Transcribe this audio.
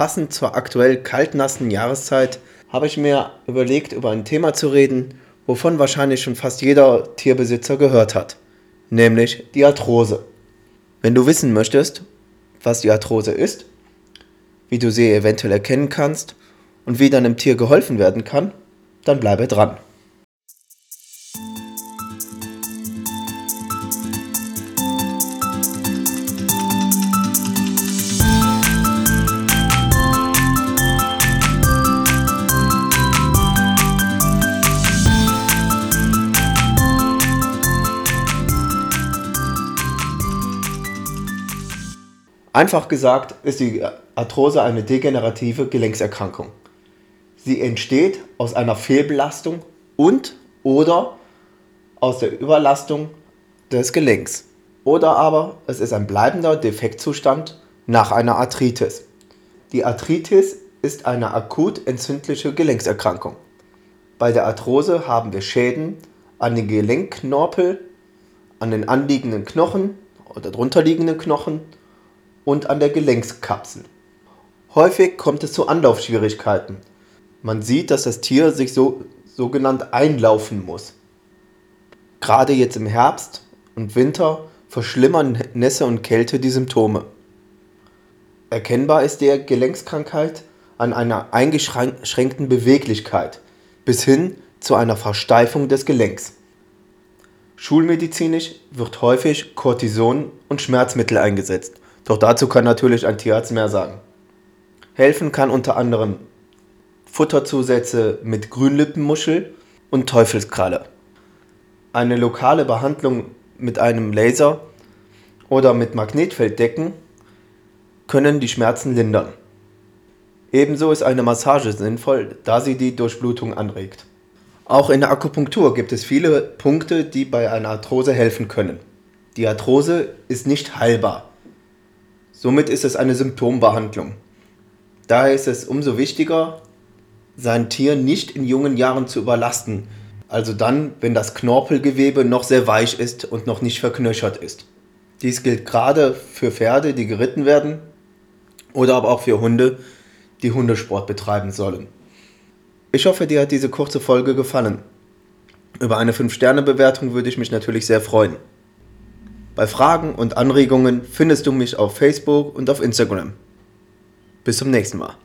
passend zur aktuell kaltnassen Jahreszeit habe ich mir überlegt, über ein Thema zu reden, wovon wahrscheinlich schon fast jeder Tierbesitzer gehört hat, nämlich die Arthrose. Wenn du wissen möchtest, was die Arthrose ist, wie du sie eventuell erkennen kannst und wie deinem Tier geholfen werden kann, dann bleibe dran. Einfach gesagt ist die Arthrose eine degenerative Gelenkserkrankung. Sie entsteht aus einer Fehlbelastung und oder aus der Überlastung des Gelenks. Oder aber es ist ein bleibender Defektzustand nach einer Arthritis. Die Arthritis ist eine akut entzündliche Gelenkserkrankung. Bei der Arthrose haben wir Schäden an den Gelenkknorpel, an den anliegenden Knochen oder drunterliegenden Knochen und an der Gelenkskapsel. Häufig kommt es zu Anlaufschwierigkeiten. Man sieht, dass das Tier sich so sogenannt einlaufen muss. Gerade jetzt im Herbst und Winter verschlimmern Nässe und Kälte die Symptome. Erkennbar ist die Gelenkskrankheit an einer eingeschränkten Beweglichkeit bis hin zu einer Versteifung des Gelenks. Schulmedizinisch wird häufig Cortison und Schmerzmittel eingesetzt, doch dazu kann natürlich ein Tierarzt mehr sagen. Helfen kann unter anderem Futterzusätze mit Grünlippenmuschel und Teufelskralle. Eine lokale Behandlung mit einem Laser oder mit Magnetfelddecken können die Schmerzen lindern. Ebenso ist eine Massage sinnvoll, da sie die Durchblutung anregt. Auch in der Akupunktur gibt es viele Punkte, die bei einer Arthrose helfen können. Die Arthrose ist nicht heilbar. Somit ist es eine Symptombehandlung. Daher ist es umso wichtiger, sein Tier nicht in jungen Jahren zu überlasten, also dann, wenn das Knorpelgewebe noch sehr weich ist und noch nicht verknöchert ist. Dies gilt gerade für Pferde, die geritten werden oder aber auch für Hunde, die Hundesport betreiben sollen. Ich hoffe, dir hat diese kurze Folge gefallen. Über eine 5-Sterne-Bewertung würde ich mich natürlich sehr freuen. Bei Fragen und Anregungen findest du mich auf Facebook und auf Instagram. Bis zum nächsten Mal.